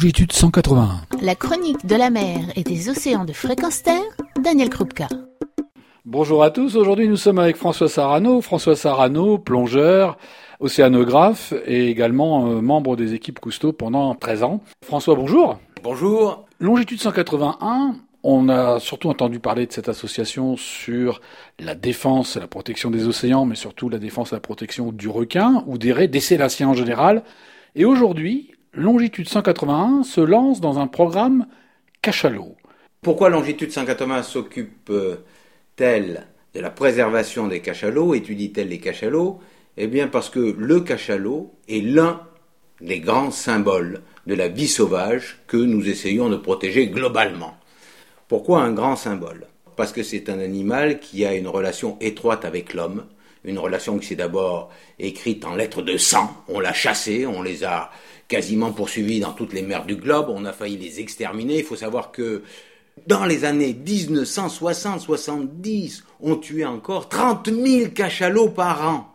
longitude 181. La chronique de la mer et des océans de fréquence terre, Daniel Krupka. Bonjour à tous, aujourd'hui nous sommes avec François Sarano. François Sarano, plongeur, océanographe et également euh, membre des équipes Cousteau pendant 13 ans. François, bonjour. Bonjour. Longitude 181, on a surtout entendu parler de cette association sur la défense et la protection des océans, mais surtout la défense et la protection du requin ou des raies, des célaciens en général. Et aujourd'hui, Longitude 181 se lance dans un programme cachalot. Pourquoi Longitude 181 s'occupe-t-elle de la préservation des cachalots, étudie-t-elle les cachalots? Eh bien parce que le cachalot est l'un des grands symboles de la vie sauvage que nous essayons de protéger globalement. Pourquoi un grand symbole? Parce que c'est un animal qui a une relation étroite avec l'homme, une relation qui s'est d'abord écrite en lettres de sang. On l'a chassé, on les a quasiment poursuivis dans toutes les mers du globe, on a failli les exterminer. Il faut savoir que dans les années 1960-70, on tuait encore 30 000 cachalots par an.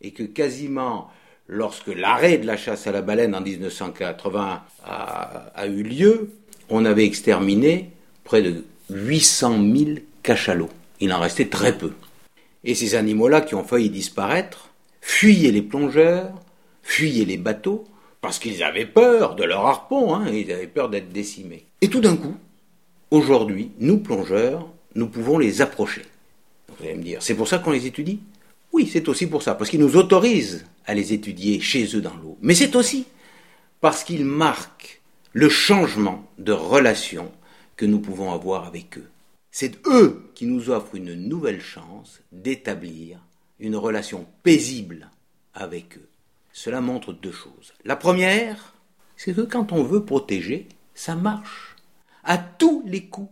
Et que quasiment, lorsque l'arrêt de la chasse à la baleine en 1980 a, a eu lieu, on avait exterminé près de 800 000 cachalots. Il en restait très peu. Et ces animaux-là qui ont failli disparaître fuyaient les plongeurs, fuyaient les bateaux, parce qu'ils avaient peur de leur harpon, hein, ils avaient peur d'être décimés. Et tout d'un coup, aujourd'hui, nous plongeurs, nous pouvons les approcher. Vous allez me dire, c'est pour ça qu'on les étudie? Oui, c'est aussi pour ça, parce qu'ils nous autorisent à les étudier chez eux dans l'eau. Mais c'est aussi parce qu'ils marquent le changement de relation que nous pouvons avoir avec eux. C'est eux qui nous offrent une nouvelle chance d'établir une relation paisible avec eux. Cela montre deux choses. La première, c'est que quand on veut protéger, ça marche. À tous les coups.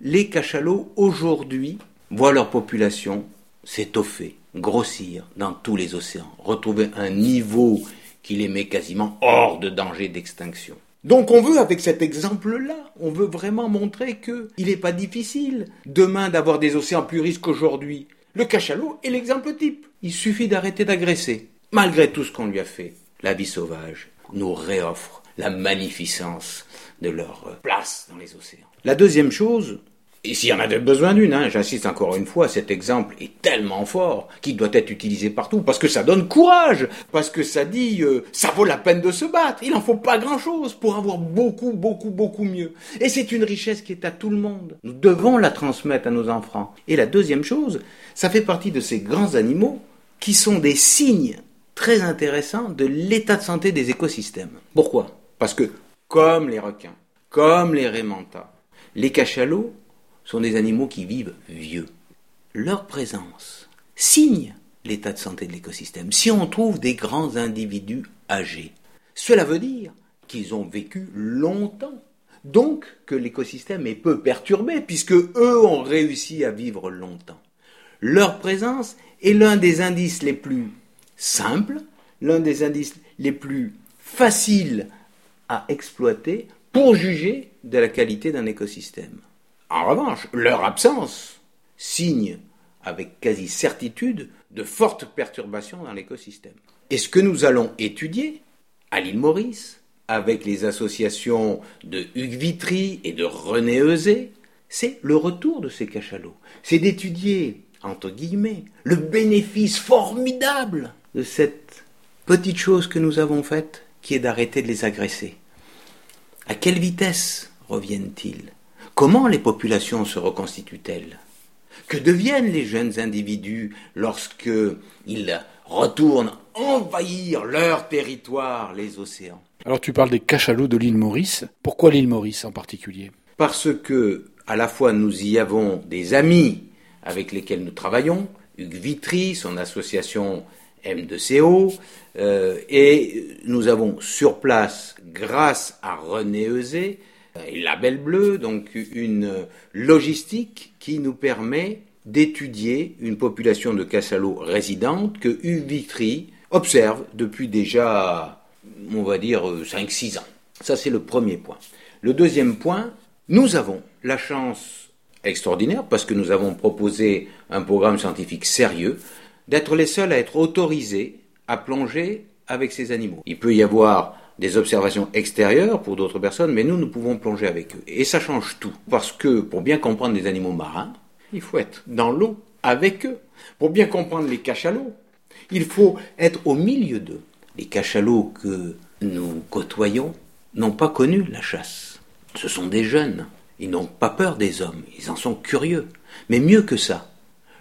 Les cachalots, aujourd'hui, voient leur population s'étoffer, grossir dans tous les océans, retrouver un niveau qui les met quasiment hors de danger d'extinction. Donc on veut, avec cet exemple-là, on veut vraiment montrer qu'il n'est pas difficile demain d'avoir des océans plus riches qu'aujourd'hui. Le cachalot est l'exemple type. Il suffit d'arrêter d'agresser malgré tout ce qu'on lui a fait, la vie sauvage nous réoffre la magnificence de leur place dans les océans. La deuxième chose, et s'il y en a besoin d'une, hein, j'insiste encore une fois, cet exemple est tellement fort qu'il doit être utilisé partout, parce que ça donne courage, parce que ça dit euh, ça vaut la peine de se battre, il n'en faut pas grand-chose pour avoir beaucoup, beaucoup, beaucoup mieux. Et c'est une richesse qui est à tout le monde. Nous devons la transmettre à nos enfants. Et la deuxième chose, ça fait partie de ces grands animaux qui sont des signes très intéressant de l'état de santé des écosystèmes. Pourquoi? Parce que, comme les requins, comme les rémentas, les cachalots sont des animaux qui vivent vieux. Leur présence signe l'état de santé de l'écosystème. Si on trouve des grands individus âgés, cela veut dire qu'ils ont vécu longtemps. Donc que l'écosystème est peu perturbé, puisque eux ont réussi à vivre longtemps. Leur présence est l'un des indices les plus simple, l'un des indices les plus faciles à exploiter pour juger de la qualité d'un écosystème. En revanche, leur absence signe avec quasi certitude de fortes perturbations dans l'écosystème. Et ce que nous allons étudier à l'île Maurice, avec les associations de Hugues Vitry et de René Eusé, c'est le retour de ces cachalots. C'est d'étudier, entre guillemets, le bénéfice formidable de cette petite chose que nous avons faite, qui est d'arrêter de les agresser. À quelle vitesse reviennent-ils? Comment les populations se reconstituent-elles? Que deviennent les jeunes individus lorsque ils retournent envahir leur territoire, les océans? Alors tu parles des cachalots de l'île Maurice. Pourquoi l'île Maurice en particulier? Parce que à la fois nous y avons des amis avec lesquels nous travaillons, Hugues Vitry, son association M2CO, euh, et nous avons sur place, grâce à René Eusé, Label Bleu, donc une logistique qui nous permet d'étudier une population de cachalots résidente que Uvitry observe depuis déjà, on va dire, 5-6 ans. Ça, c'est le premier point. Le deuxième point, nous avons la chance extraordinaire, parce que nous avons proposé un programme scientifique sérieux, d'être les seuls à être autorisés à plonger avec ces animaux. Il peut y avoir des observations extérieures pour d'autres personnes, mais nous, nous pouvons plonger avec eux. Et ça change tout. Parce que pour bien comprendre les animaux marins, il faut être dans l'eau avec eux. Pour bien comprendre les cachalots, il faut être au milieu d'eux. Les cachalots que nous côtoyons n'ont pas connu la chasse. Ce sont des jeunes. Ils n'ont pas peur des hommes. Ils en sont curieux. Mais mieux que ça,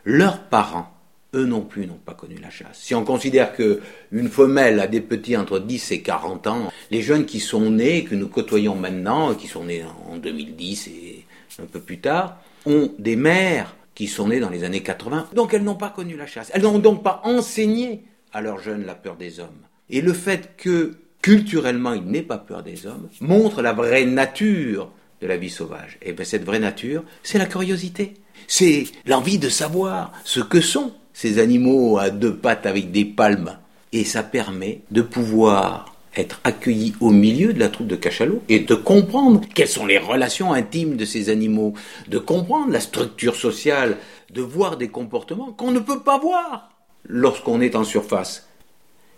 leurs parents, eux non plus, n'ont pas connu la chasse. Si on considère que une femelle a des petits entre 10 et 40 ans, les jeunes qui sont nés, que nous côtoyons maintenant, qui sont nés en 2010 et un peu plus tard, ont des mères qui sont nées dans les années 80. Donc elles n'ont pas connu la chasse. Elles n'ont donc pas enseigné à leurs jeunes la peur des hommes. Et le fait que culturellement ils n'aient pas peur des hommes montre la vraie nature de la vie sauvage. Et bien cette vraie nature, c'est la curiosité c'est l'envie de savoir ce que sont ces animaux à deux pattes avec des palmes. Et ça permet de pouvoir être accueilli au milieu de la troupe de cachalots et de comprendre quelles sont les relations intimes de ces animaux, de comprendre la structure sociale, de voir des comportements qu'on ne peut pas voir lorsqu'on est en surface.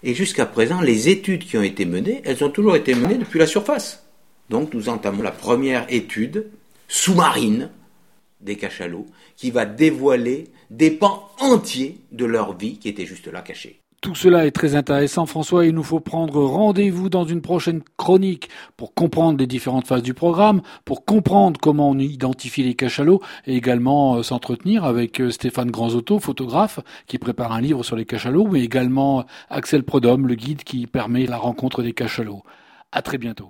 Et jusqu'à présent, les études qui ont été menées, elles ont toujours été menées depuis la surface. Donc nous entamons la première étude sous-marine des cachalots qui va dévoiler des pans entiers de leur vie qui étaient juste là cachés. Tout cela est très intéressant, François. Il nous faut prendre rendez-vous dans une prochaine chronique pour comprendre les différentes phases du programme, pour comprendre comment on identifie les cachalots et également euh, s'entretenir avec euh, Stéphane Granzotto, photographe, qui prépare un livre sur les cachalots, mais également Axel Prodhomme, le guide qui permet la rencontre des cachalots. À très bientôt.